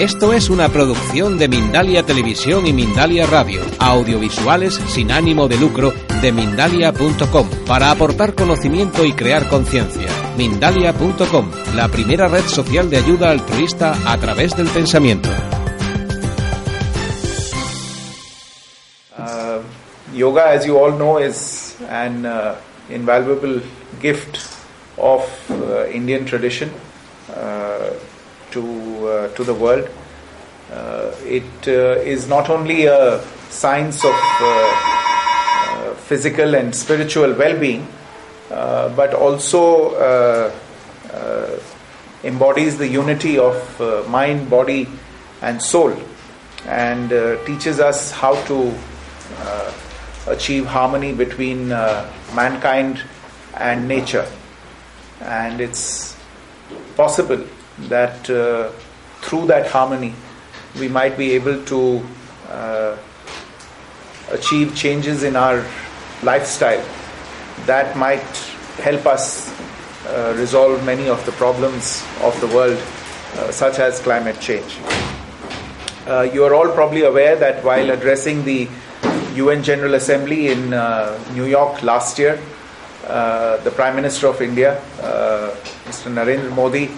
Esto es una producción de Mindalia Televisión y Mindalia Radio, audiovisuales sin ánimo de lucro de mindalia.com, para aportar conocimiento y crear conciencia. Mindalia.com, la primera red social de ayuda altruista a través del pensamiento. Uh, yoga, as you all know, is an uh, invaluable gift of uh, Indian tradition to uh, to the world. Uh, it uh, is not only a science of uh, uh, physical and spiritual well-being, but also embodies the unity of mind, body, and soul, and teaches us how to achieve harmony between mankind and nature and it's possible that uh, through that harmony we might be able to uh, achieve changes in our lifestyle that might help us uh, resolve many of the problems of the world, uh, such as climate change. Uh, you are all probably aware that while addressing the UN General Assembly in uh, New York last year, the Prime Minister of India, Mr. Narendra Modi,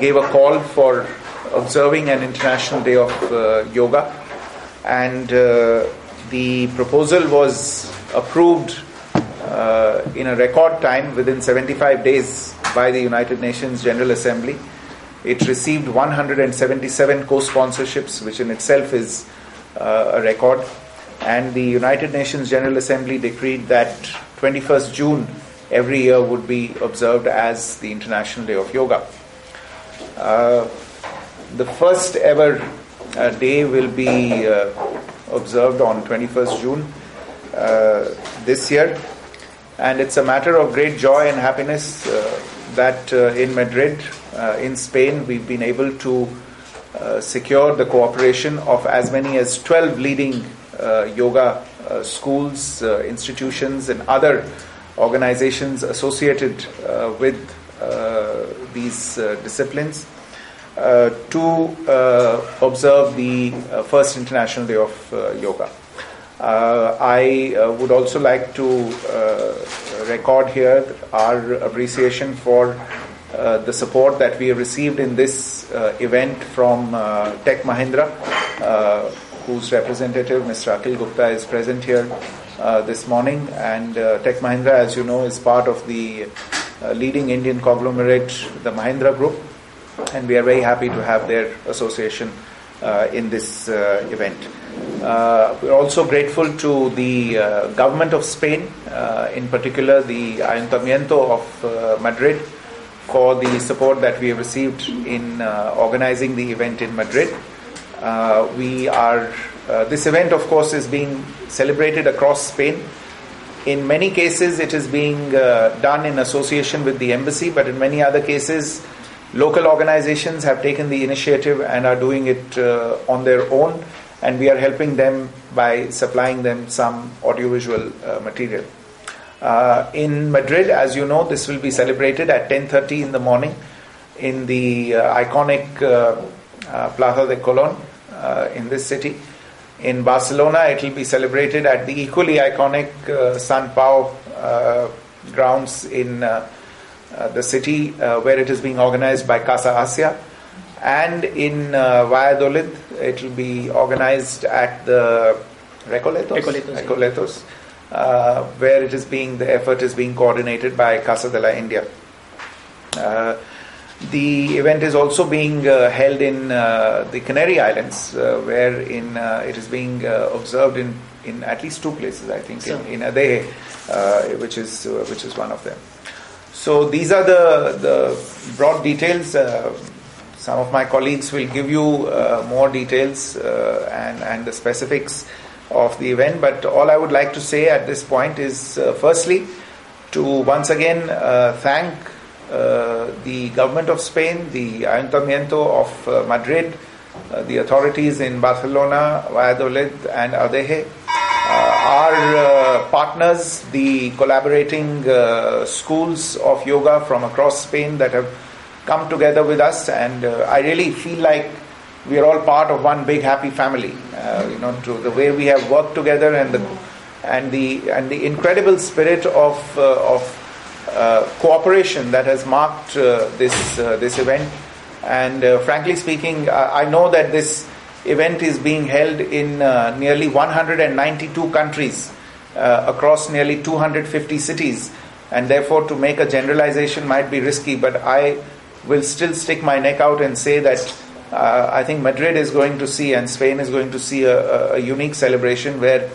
gave a call for observing an International Day of Yoga, and the proposal was approved uh, in a record time within 75 days by the United Nations General Assembly. It received 177 co sponsorships, which in itself is uh, a record. And the United Nations General Assembly decreed that 21st June every year would be observed as the International Day of Yoga. Uh, the first ever uh, day will be uh, observed on 21st June uh, this year, and it's a matter of great joy and happiness uh, that uh, in Madrid, in Spain, we've been able to secure the cooperation of as many as 12 leading yoga schools, institutions, and other organizations associated uh, with uh, these uh, disciplines uh, to observe the first International Day of Yoga. Uh, I uh, would also like to uh, record here our appreciation for the support that we have received in this event from Tech Mahindra whose representative, Mr. Akhil Gupta, is present here uh, this morning. And uh, Tech Mahindra, as you know, is part of the uh, leading Indian conglomerate, the Mahindra Group. And we are very happy to have their association uh, in this uh, event. We're also grateful to the government of Spain, in particular the Ayuntamiento of Madrid, for the support that we have received in organizing the event in Madrid. Uh, we are uh, this event, of course, is being celebrated across Spain. In many cases, it is being uh, done in association with the embassy, but in many other cases, local organizations have taken the initiative and are doing it uh, on their own, and we are helping them by supplying them some audiovisual uh, material. Uh, in Madrid, as you know, this will be celebrated at 10:30 in the morning in the iconic Plaza de Colón uh, in this city. In Barcelona, it will be celebrated at the equally iconic uh, Sant Pau uh, grounds in the city, where it is being organized by Casa Asia. And in Valladolid, it will be organized at the Recoletos, Recoletos, Recoletos uh, where it is being the effort is being coordinated by Casa de la India. The event is also being uh, held in uh, the Canary Islands, uh, where in uh, it is being uh, observed in, in at least two places, I think, in, in Adeje, uh, which is which is one of them. So these are the the broad details. some of my colleagues will give you uh, more details uh, and, and the specifics of the event. But all I would like to say at this point is uh, firstly, to once again uh, thank the government of Spain, the Ayuntamiento of uh, Madrid, the authorities in Barcelona, Valladolid, and Adeje, our partners, the collaborating schools of yoga from across Spain that have come together with us, and uh, I really feel like we are all part of one big happy family. Uh, you know, to the way we have worked together and the and the and the incredible spirit of uh, of uh, cooperation that has marked uh, this uh, this event. And frankly speaking, I know that this event is being held in nearly 192 countries across nearly 250 cities, and therefore to make a generalization might be risky. But I will still stick my neck out and say that uh, I think Madrid is going to see and Spain is going to see a, a, unique celebration where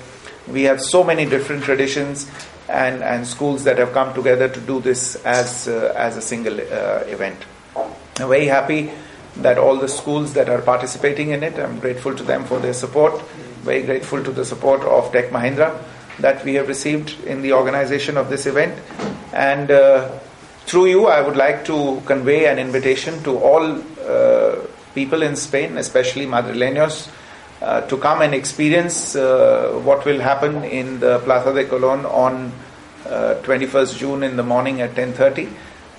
we have so many different traditions and, and schools that have come together to do this as, uh, as a single uh, event. I'm very happy that all the schools that are participating in it, I'm grateful to them for their support, very grateful to the support of Tech Mahindra that we have received in the organization of this event. And uh, through you, I would like to convey an invitation to all uh, people in Spain, especially Madrileños, uh, to come and experience uh, what will happen in the Plaza de Colón on 21st uh, June in the morning at 10:30.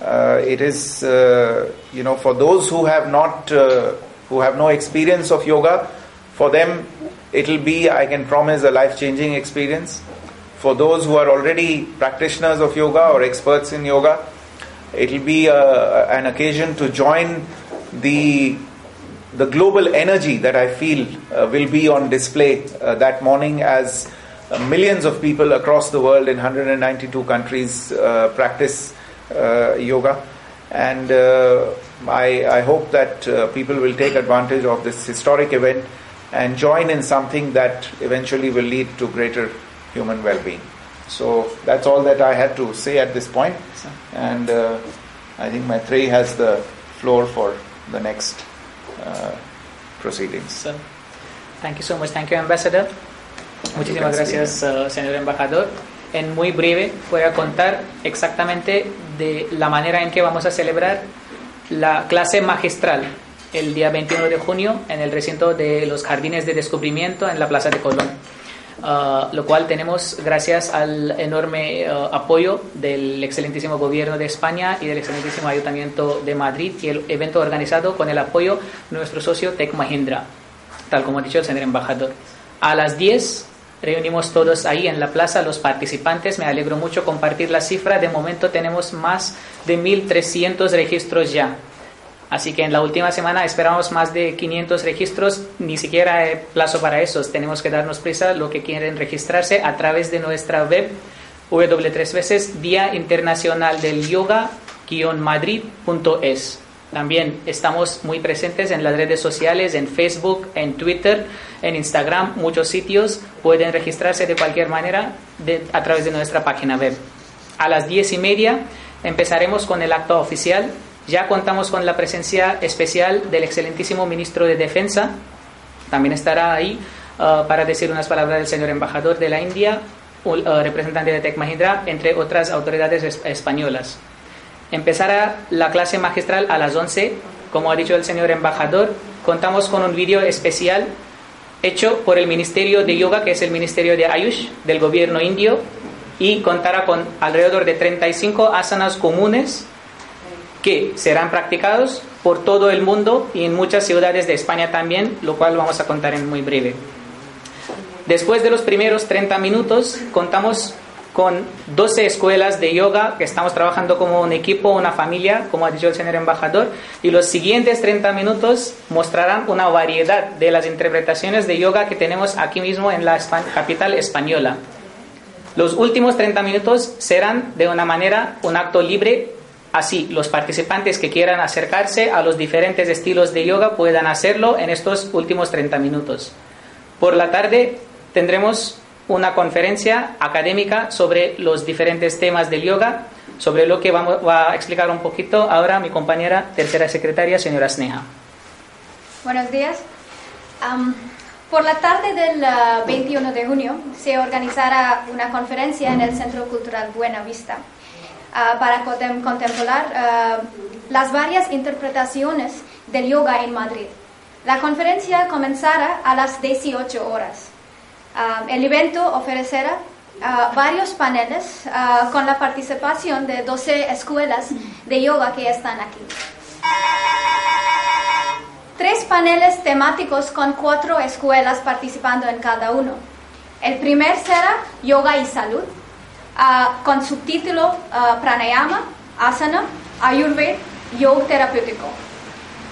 Uh, it is, uh, you know, for those who have not, who have no experience of yoga, for them it will be, I can promise, a life-changing experience. For those who are already practitioners of yoga or experts in yoga, It'll be uh, an occasion to join the the global energy that I feel uh, will be on display uh, that morning as uh, millions of people across the world in 192 countries uh, practice uh, yoga. And I, I, hope that people will take advantage of this historic event and join in something that eventually will lead to greater human well being. So that's all that I had to say at this point. And uh, I think Maitreyi has the floor for the next uh, proceedings. So, thank you so much. Thank you, Ambassador. Muchísimas gracias, uh, señor embajador. En muy breve voy a contar exactamente de la manera en que vamos a celebrar la clase magistral el día 21 de junio en el recinto de los Jardines de Descubrimiento en la Plaza de Colón. Uh, lo cual tenemos gracias al enorme uh, apoyo del excelentísimo gobierno de España y del excelentísimo ayuntamiento de Madrid y el evento organizado con el apoyo de nuestro socio Tech Mahindra, tal como ha dicho el señor embajador. A las 10 reunimos todos ahí en la plaza los participantes. Me alegro mucho compartir la cifra. De momento tenemos más de 1.300 registros ya. Así que en la última semana esperamos más de 500 registros, ni siquiera hay plazo para esos. Tenemos que darnos prisa lo que quieren registrarse a través de nuestra web w3 veces Día Internacional del Yoga-madrid.es. También estamos muy presentes en las redes sociales, en Facebook, en Twitter, en Instagram, muchos sitios. Pueden registrarse de cualquier manera a través de nuestra página web. A las diez y media empezaremos con el acto oficial ya contamos con la presencia especial del excelentísimo ministro de Defensa. También estará ahí uh, para decir unas palabras del señor embajador de la India, uh, representante de Tech Mahindra, entre otras autoridades españolas. Empezará la clase magistral a las 11. Como ha dicho el señor embajador, contamos con un vídeo especial hecho por el Ministerio de Yoga, que es el Ministerio de Ayush del gobierno indio, y contará con alrededor de 35 asanas comunes que serán practicados por todo el mundo y en muchas ciudades de España también, lo cual vamos a contar en muy breve. Después de los primeros 30 minutos, contamos con 12 escuelas de yoga que estamos trabajando como un equipo, una familia, como ha dicho el señor embajador, y los siguientes 30 minutos mostrarán una variedad de las interpretaciones de yoga que tenemos aquí mismo en la capital española. Los últimos 30 minutos serán de una manera un acto libre Así, los participantes que quieran acercarse a los diferentes estilos de yoga puedan hacerlo en estos últimos 30 minutos. Por la tarde tendremos una conferencia académica sobre los diferentes temas del yoga, sobre lo que vamos, va a explicar un poquito ahora mi compañera tercera secretaria, señora Sneha. Buenos días. Por la tarde del ah, 21 de junio se organizará una conferencia en el Centro Cultural Buena Vista ah, para contem- contemplar ah, las varias interpretaciones del yoga en Madrid. La conferencia comenzará a las 18 horas. Ah, el evento ofrecerá varios paneles con la participación de 12 escuelas de yoga que están aquí. Tres paneles temáticos con cuatro escuelas participando en cada uno. El primer será Yoga y Salud, ah, con subtítulo ah, Pranayama, Asana, Ayurveda, Yoga Terapéutico.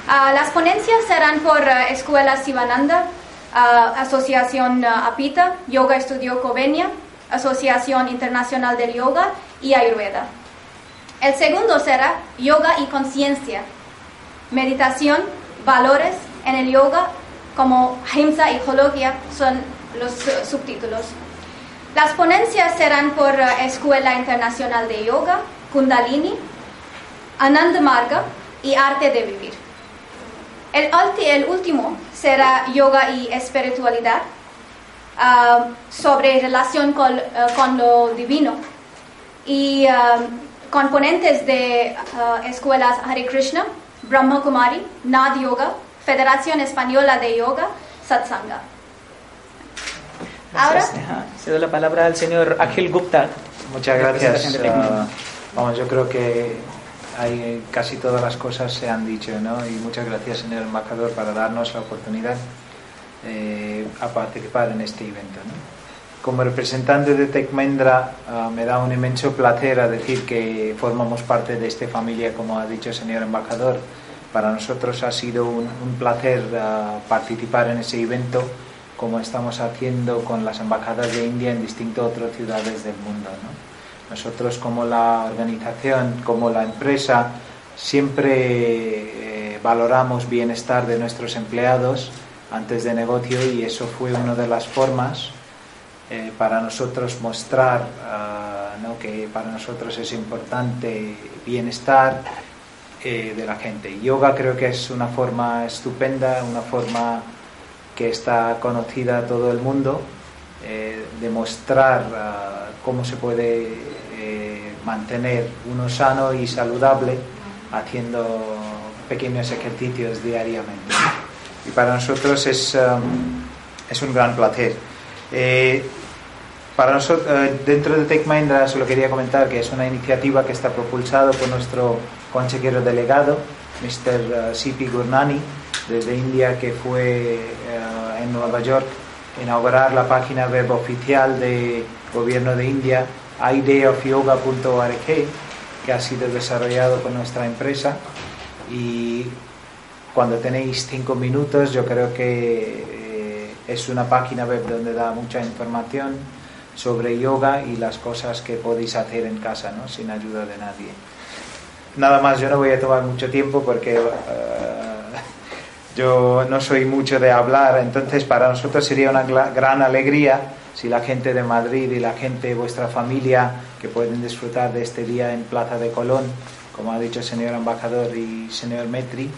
Ah, las ponencias serán por Escuela Sivananda, Asociación Apita, Yoga Estudio Covenia, Asociación Internacional del Yoga y Ayurveda. El segundo será Yoga y Conciencia, meditación, valores en el yoga como Ahimsa y Hologya son los subtítulos. Las ponencias serán por eh, Escuela Internacional de Yoga, Kundalini, Anand Marga y Arte de Vivir. El, último será Yoga y Espiritualidad, ah, sobre relación con, eh, con lo divino y ah, componentes de escuelas Hare Krishna, Brahma Kumari, Nad Yoga, Federación Española de Yoga, Satsanga. Ahora. Cedo la palabra al señor Akhil Gupta. Muchas gracias. ah, vamos, yo creo que hay, casi todas las cosas se han dicho, ¿no? Y muchas gracias, señor embajador, para darnos la oportunidad eh, a participar en este evento. ¿no? Como representante de Tecmendra, ah, me da un inmenso placer a decir que formamos parte de esta familia, como ha dicho el señor embajador. Para nosotros ha sido un, un placer ah, participar en ese evento, como estamos haciendo con las embajadas de India en distintas otras ciudades del mundo. ¿no? Nosotros como la organización, como la empresa, siempre eh, valoramos bienestar de nuestros empleados antes de negocio y eso fue una de las formas eh, para nosotros mostrar ah, ¿no? que para nosotros es importante bienestar eh, de la gente. Yoga creo que es una forma estupenda, una forma que está conocida a todo el mundo, eh, de mostrar ah, cómo se puede eh, mantener uno sano y saludable haciendo pequeños ejercicios diariamente. Y para nosotros es, um, es un gran placer. Eh, para nosotros, dentro de Tech Mahindra solo quería comentar que es una iniciativa que está propulsado por nuestro consejero delegado, Mr. C.P. Gurnani, desde India, que fue eh, en Nueva York inaugurar la página web oficial del gobierno de India, ideofyoga.org, que ha sido desarrollado por nuestra empresa. Y cuando tenéis cinco minutos, yo creo que eh, es una página web donde da mucha información sobre yoga y las cosas que podéis hacer en casa, ¿no? sin ayuda de nadie. Nada más, yo no voy a tomar mucho tiempo porque eh, yo no soy mucho de hablar, entonces para nosotros sería una gran alegría si la gente de Madrid y la gente de vuestra familia que pueden disfrutar de este día en Plaza de Colón, como ha dicho el señor embajador y señor Metri,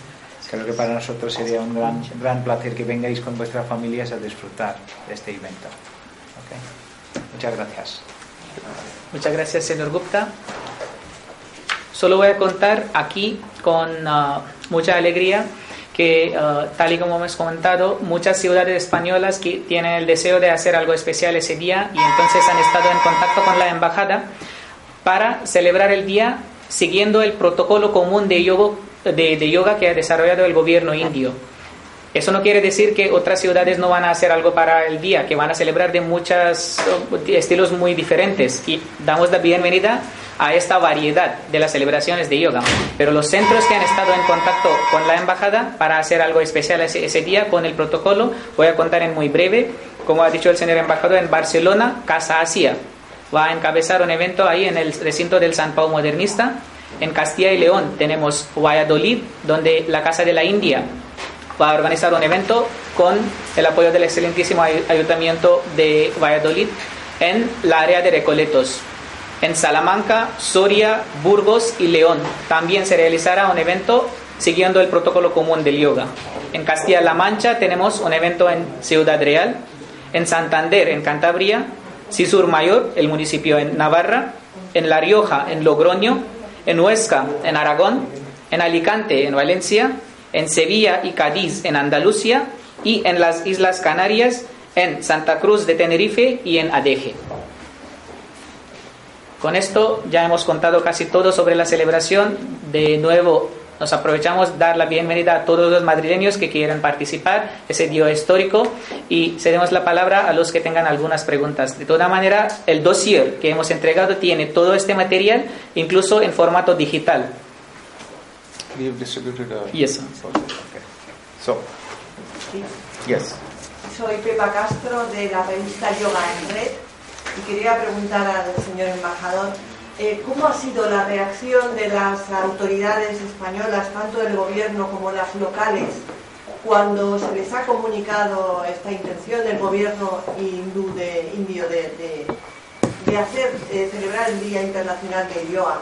creo que para nosotros sería un gran, placer que vengáis con vuestras familias a disfrutar de este evento. Muchas gracias. Muchas gracias, señor Gupta. Solo voy a contar aquí con ah, mucha alegría que, ah, tal y como hemos comentado, muchas ciudades españolas que tienen el deseo de hacer algo especial ese día y entonces han estado en contacto con la embajada para celebrar el día siguiendo el protocolo común de yoga, de, de yoga que ha desarrollado el gobierno indio. Eso no quiere decir que otras ciudades no van a hacer algo para el día, que van a celebrar de muchos estilos muy diferentes. Y damos la bienvenida a esta variedad de las celebraciones de yoga. Pero los centros que han estado en contacto con la embajada para hacer algo especial ese, ese día con el protocolo, voy a contar en muy breve. Como ha dicho el señor embajador, en Barcelona, Casa Asia va a encabezar un evento ahí en el recinto del San Pau Modernista. En Castilla y León tenemos Valladolid, donde la Casa de la India va a organizar un evento con el apoyo del excelentísimo ay- ayuntamiento de Valladolid en la área de Recoletos. En Salamanca, Soria, Burgos y León también se realizará un evento siguiendo el protocolo común del yoga. En Castilla-La Mancha tenemos un evento en Ciudad Real, en Santander, en Cantabria, Cisur Mayor, el municipio en Navarra, en La Rioja, en Logroño, en Huesca, en Aragón, en Alicante, en Valencia, en Sevilla y Cádiz, en Andalucía, y en las Islas Canarias, en Santa Cruz de Tenerife y en Adeje. Con esto ya hemos contado casi todo sobre la celebración. De nuevo, nos aprovechamos dar la bienvenida a todos los madrileños que quieran participar, ese día histórico, y cedemos la palabra a los que tengan algunas preguntas. De toda manera, el dossier que hemos entregado tiene todo este material, incluso en formato digital. We have distributed a. Yes. Okay. So, yes. Soy Pepa Castro de la revista Yoga en Red y quería preguntar al señor embajador eh, cómo ha sido la reacción de las autoridades españolas, tanto del gobierno como las locales, cuando se les ha comunicado esta intención del gobierno hindú de, indio de, de, de hacer eh, celebrar el Día Internacional del Yoga.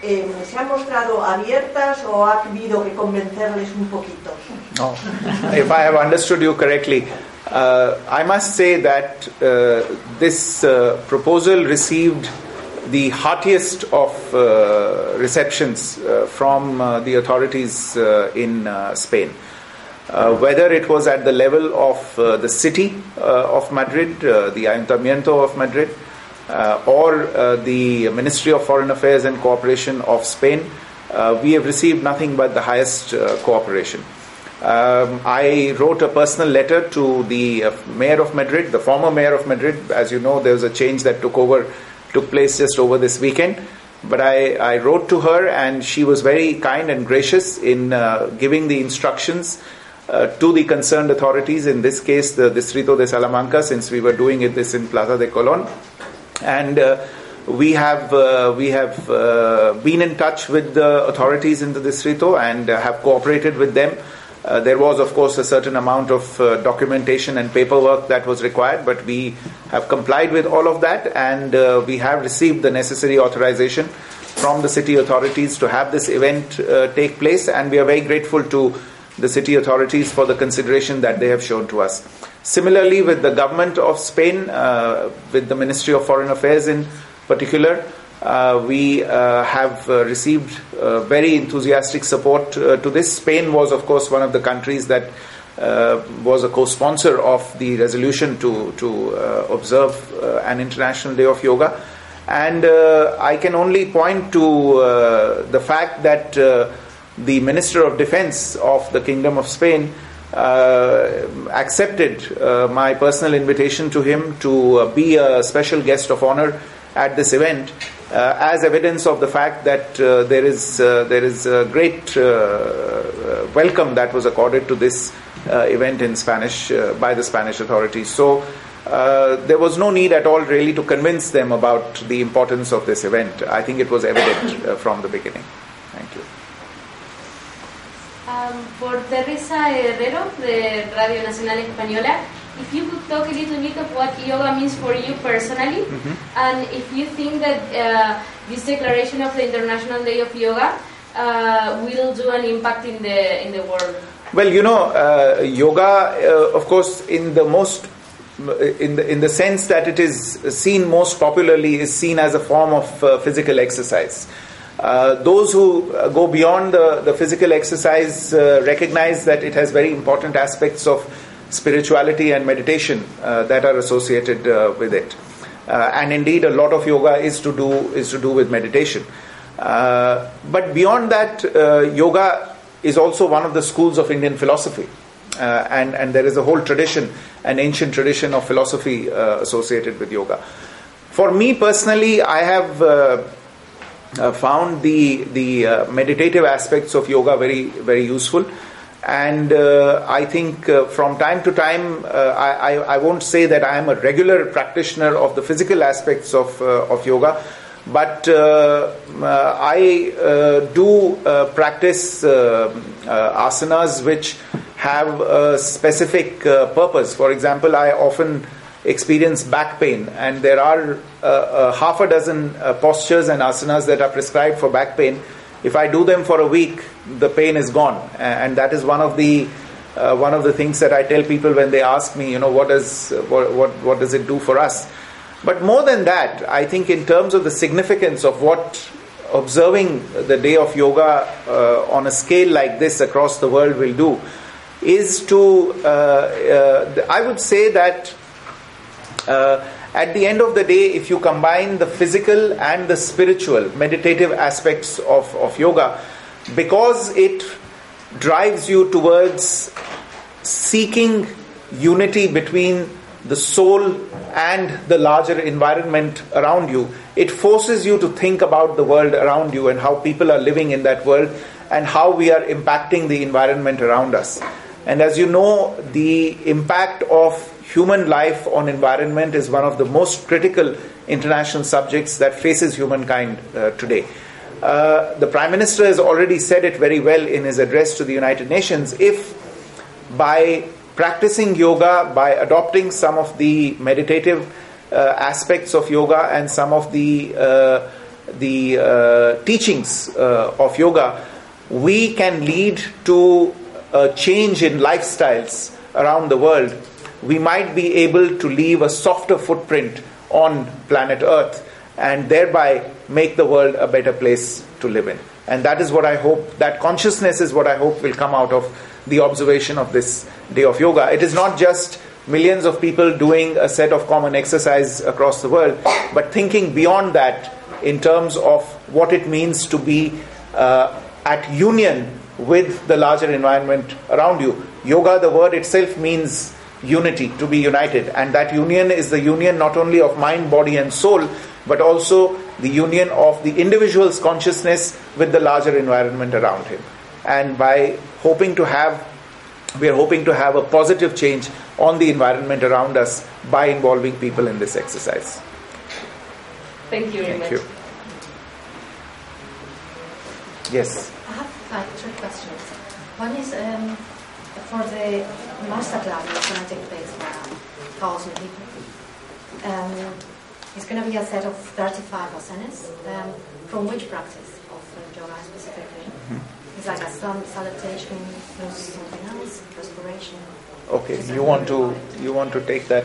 Eh, ¿Se han mostrado abiertas o ha habido que convencerles un poquito? No. if I have understood you correctly, uh, I must say that uh, this uh, proposal received the heartiest of uh, receptions from the authorities in Spain. Whether it was at the level of the city of Madrid, the Ayuntamiento of Madrid, uh, or uh, the Ministry of Foreign Affairs and Cooperation of Spain, uh, we have received nothing but the highest cooperation. Um, I wrote a personal letter to the uh, mayor of Madrid, the former mayor of Madrid. As you know, there was a change that took over, took place just over this weekend. But I, I wrote to her, and she was very kind and gracious in uh, giving the instructions uh, to the concerned authorities. In this case, the Distrito de Salamanca, since we were doing it this in Plaza de Colón, and uh, we have uh, we have uh, been in touch with the authorities in the distrito and uh, have cooperated with them. Uh, there was, of course, a certain amount of uh, documentation and paperwork that was required, but we have complied with all of that, and uh, we have received the necessary authorization from the city authorities to have this event uh, take place, and we are very grateful to the city authorities for the consideration that they have shown to us. Similarly, with the government of Spain, uh, with the Ministry of Foreign Affairs in particular, uh, we uh, have uh, received uh, very enthusiastic support uh, to this. Spain was, of course, one of the countries that uh, was a co-sponsor of the resolution to to observe an international day of yoga, and I can only point to the fact that the Minister of Defense of the Kingdom of Spain accepted my personal invitation to him to be a special guest of honor at this event as evidence of the fact that uh, there is uh, there is a great uh, uh, welcome that was accorded to this uh, event in Spanish uh, by the Spanish authorities. So uh, there was no need at all really to convince them about the importance of this event. I think it was evident uh, from the beginning. Thank you. Um, por Teresa Herrero de Radio Nacional Española, if you could talk a little bit of what yoga means for you personally, and if you think that uh, this declaration of the International Day of Yoga uh, will do an impact in the in the world. Well, you know, uh, yoga, uh, of course, in the most in the in the sense that it is seen most popularly is seen as a form of uh, physical exercise. Uh, those who uh, go beyond the, the physical exercise uh, recognize that it has very important aspects of spirituality and meditation uh, that are associated uh, with it. Uh, and indeed, a lot of yoga is to do is to do with meditation. But beyond that, yoga is also one of the schools of Indian philosophy. Uh, and, and there is a whole tradition, an ancient tradition of philosophy uh, associated with yoga. For me personally, I have uh, found the, the meditative aspects of yoga very, very useful. And uh, I think uh, from time to time, uh, I, I, I won't say that I am a regular practitioner of the physical aspects of, uh, of yoga, but uh, uh, I do practice asanas which have a specific purpose. For example, I often experience back pain, and there are half a dozen postures and asanas that are prescribed for back pain. If I do them for a week, the pain is gone, and that is one of the uh, one of the things that I tell people when they ask me, you know, what does what, what what does it do for us? But more than that, I think in terms of the significance of what observing the day of yoga uh, on a scale like this across the world will do is to, uh, uh, I would say that uh, at the end of the day, if you combine the physical and the spiritual, meditative aspects of, of yoga, because it drives you towards seeking unity between the soul and the larger environment around you, it forces you to think about the world around you and how people are living in that world and how we are impacting the environment around us. And as you know, the impact of human life on environment is one of the most critical international subjects that faces humankind uh, today. Uh, the Prime Minister has already said it very well in his address to the United Nations. If by practicing yoga, by adopting some of the meditative uh, aspects of yoga and some of the uh, the uh, teachings uh, of yoga, we can lead to a change in lifestyles around the world, we might be able to leave a softer footprint on planet Earth and thereby make the world a better place to live in. And that is what I hope, that consciousness is what I hope will come out of the observation of this day of yoga. It is not just millions of people doing a set of common exercise across the world, but thinking beyond that in terms of what it means to be uh, at union with the larger environment around you. Yoga, the word itself means unity, to be united. And that union is the union not only of mind, body, and soul, but also the union of the individual's consciousness with the larger environment around him. And by hoping to have, we are hoping to have a positive change on the environment around us by involving people in this exercise. Thank you very Thank much. you. Yes. I have three questions. One is um, for the master class that's going to take place for a thousand people. Um, it's going to be a set of 35 asanas. Um, from which practice of uh, yoga specifically? It's like a sun salutation plus something else, respiration. Okay. You want to you want to take that?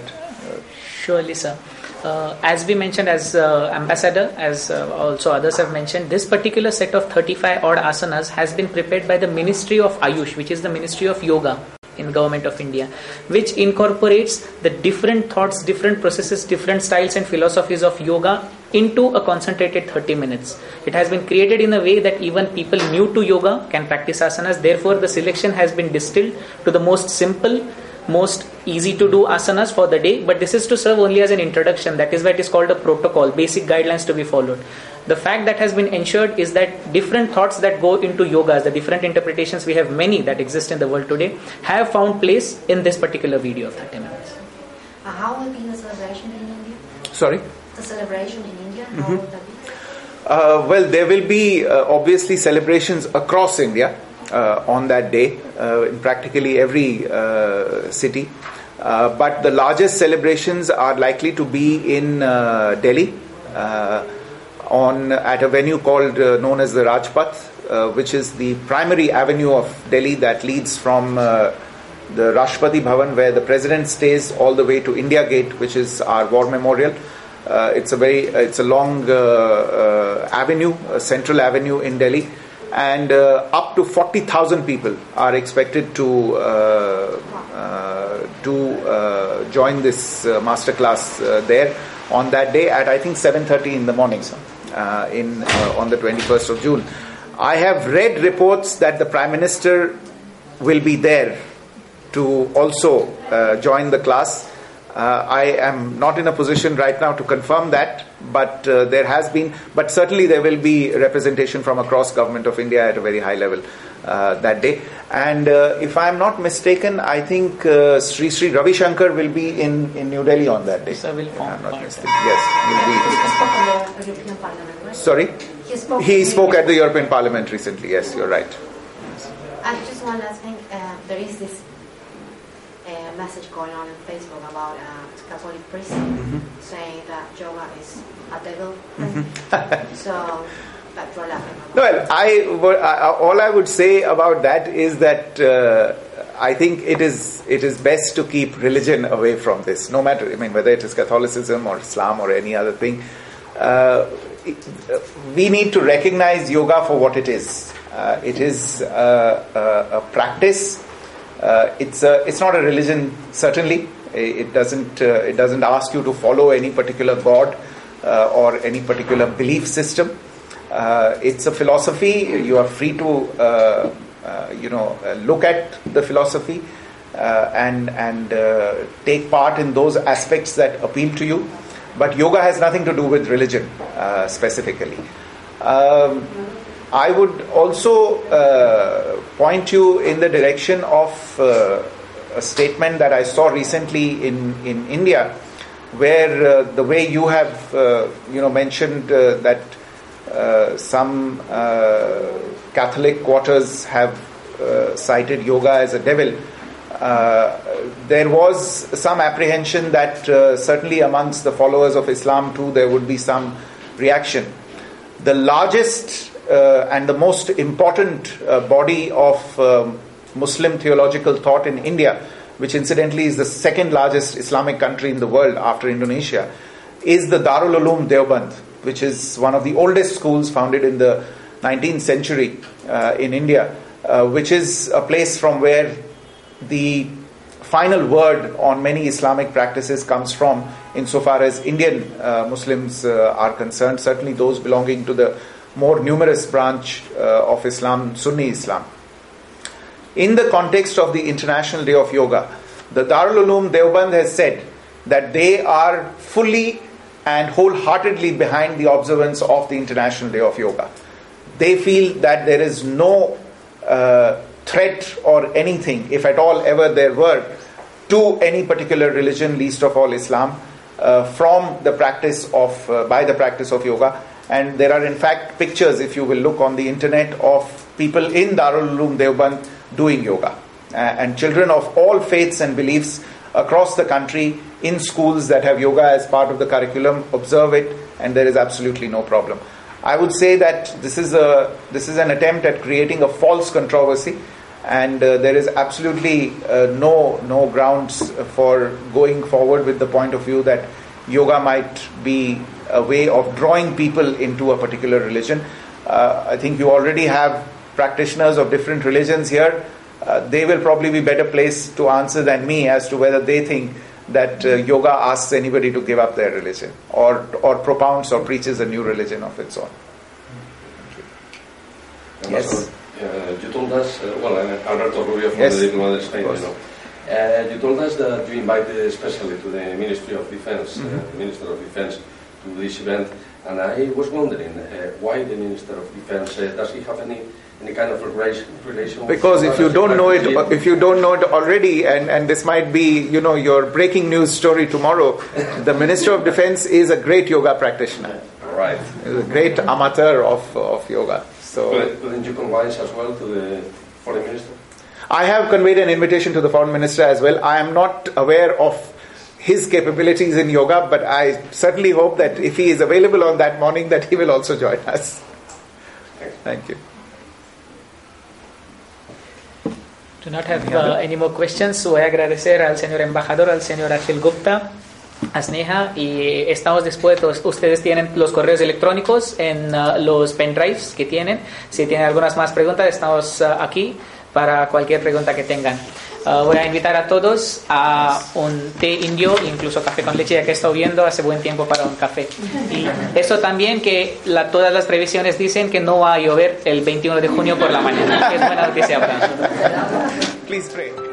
Surely, sir. Uh, as we mentioned, as uh, ambassador, as uh, also others have mentioned, this particular set of 35 odd asanas has been prepared by the Ministry of Ayush, which is the Ministry of Yoga in Government of India, which incorporates the different thoughts, different processes, different styles and philosophies of yoga into a concentrated 30 minutes. It has been created in a way that even people new to yoga can practice asanas. Therefore, the selection has been distilled to the most simple most easy to do asanas for the day but this is to serve only as an introduction that is why it is called a protocol basic guidelines to be followed the fact that has been ensured is that different thoughts that go into yogas the different interpretations we have many that exist in the world today have found place in this particular video of 30 minutes Uh, how will be the celebration in India? Sorry. The celebration in India, how Mm-hmm. will that be? Uh, well, there will be uh, obviously celebrations across India on that day uh, in practically every uh, city. Uh, but the largest celebrations are likely to be in uh, Delhi uh, on at a venue called uh, known as the Rajpath, uh, which is the primary avenue of Delhi that leads from uh, the Rashtrapati Bhavan, where the president stays, all the way to India Gate, which is our war memorial. Uh, it's a very it's a long uh, uh, avenue, a central avenue in Delhi, and uh, up to forty thousand people are expected to uh, uh, to uh, join this masterclass there on that day at I think seven thirty in the morning, sir, in on the twenty first of June. I have read reports that the prime minister will be there to also join the class. Uh, I am not in a position right now to confirm that, but uh, there has been, but certainly there will be representation from across government of India at a very high level uh, that day. And uh, if I am not mistaken, I think uh, Sri Sri Ravi Shankar will be in, in New Delhi on that day. So will If form I'm not mistaken. Yes, He spoke at the European Parliament, will be. Sorry, He spoke, he spoke at the European Parliament recently. Yes, you're right. And just one last thing, uh, there is this message going on in Facebook about a Catholic priest Mm-hmm. saying that yoga is a devil. so Well, I, all I would say about that is that uh, I think it is it is best to keep religion away from this, no matter I mean whether it is Catholicism or Islam or any other thing. Uh, we need to recognize yoga for what it is. Uh, it is a, a practice. Uh, it's a, it's not a religion certainly. It doesn't uh, it doesn't ask you to follow any particular god uh, or any particular belief system. Uh, it's a philosophy. You are free to, uh, uh, you know, look at the philosophy and and take part in those aspects that appeal to you. But yoga has nothing to do with religion specifically. Um, I would also uh, point you in the direction of uh, a statement that I saw recently in, in India, where uh, the way you have you know mentioned that uh, some uh, Catholic quarters have uh, cited yoga as a devil. there was some apprehension that certainly amongst the followers of Islam too there would be some reaction. The largest and the most important body of um, Muslim theological thought in India, which incidentally is the second largest Islamic country in the world after Indonesia, is the Darul Uloom Deoband, which is one of the oldest schools founded in the 19th century uh, in India, uh, which is a place from where the final word on many Islamic practices comes from, insofar as Indian uh, Muslims uh, are concerned, certainly those belonging to the more numerous branch uh, of Islam, Sunni Islam. In the context of the International Day of Yoga, the Darul Uloom Deoband has said that they are fully and wholeheartedly behind the observance of the International Day of Yoga. They feel that there is no uh, threat or anything, if at all ever there were, to any particular religion, least of all Islam, uh, from the practice of, uh, by the practice of yoga. And there are in fact pictures, if you will look on the internet, of people in Darul Uloom Deoband doing yoga. and children of all faiths and beliefs across the country in schools that have yoga as part of the curriculum observe it and there is absolutely no problem i would say that this is a this is an attempt at creating a false controversy and uh, there is absolutely uh, no no grounds for going forward with the point of view that yoga might be a way of drawing people into a particular religion uh, i think you already have practitioners of different religions here uh, they will probably be better placed to answer than me as to whether they think that uh, yoga asks anybody to give up their religion or or propounds or preaches a new religion of its own. Yes. Uh, you told us, uh, well, I'm Alberto Rubio from yes. the Diplomat of Spain, you know. Uh, you told us that you invited especially to the Ministry of Defense, mm -hmm. Minister of Defense, to this event, and I was wondering uh, why the Minister of Defense uh, does he have any any kind of relation because if you don't know it uh, if you don't know it already and, and this might be you know your breaking news story tomorrow the minister of defense is a great yoga practitioner. Right. A great amateur of, of yoga so. Couldn't you convey as well to the foreign minister? I have conveyed an invitation to the foreign minister as well. I am not aware of his capabilities in yoga but i certainly hope that if he is available on that morning that he will also join us thank you Do not have uh, any more questions. Voy a agradecer al señor embajador, al señor Achil Gupta, a Sneha, y estamos dispuestos. Ustedes tienen los correos electrónicos en uh, los pendrives que tienen. Si tienen algunas más preguntas, estamos uh, aquí para cualquier pregunta que tengan. Uh, voy a invitar a todos a un té indio, incluso café con leche, ya que he estado viendo hace buen tiempo para un café. Y eso también que la, todas las previsiones dicen que no va a llover el 21 de junio por la mañana, es buena noticia para Please pray.